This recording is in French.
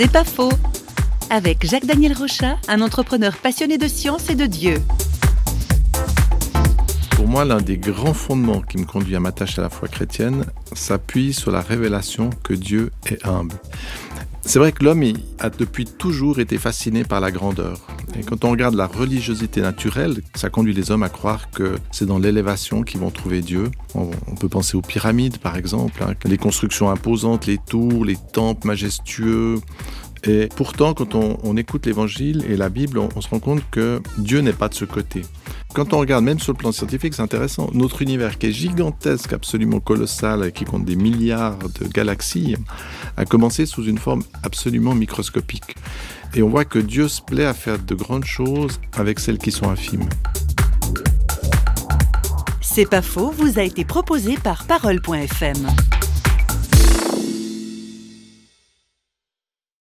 C'est pas faux. Avec Jacques-Daniel Rochat, un entrepreneur passionné de science et de Dieu. Pour moi, l'un des grands fondements qui me conduit à m'attacher à la foi chrétienne s'appuie sur la révélation que Dieu est humble. C'est vrai que l'homme a depuis toujours été fasciné par la grandeur. Et quand on regarde la religiosité naturelle, ça conduit les hommes à croire que c'est dans l'élévation qu'ils vont trouver Dieu. On, peut penser aux pyramides, par exemple, hein, les constructions imposantes, les tours, les temples majestueux, et pourtant, quand on, écoute l'Évangile et la Bible, on, se rend compte que Dieu n'est pas de ce côté. Quand on regarde, même sur le plan scientifique, c'est intéressant. Notre univers, qui est gigantesque, absolument colossal, qui compte des milliards de galaxies, a commencé sous une forme absolument microscopique. Et on voit que Dieu se plaît à faire de grandes choses avec celles qui sont infimes. C'est pas faux, vous a été proposé par Parole.fm.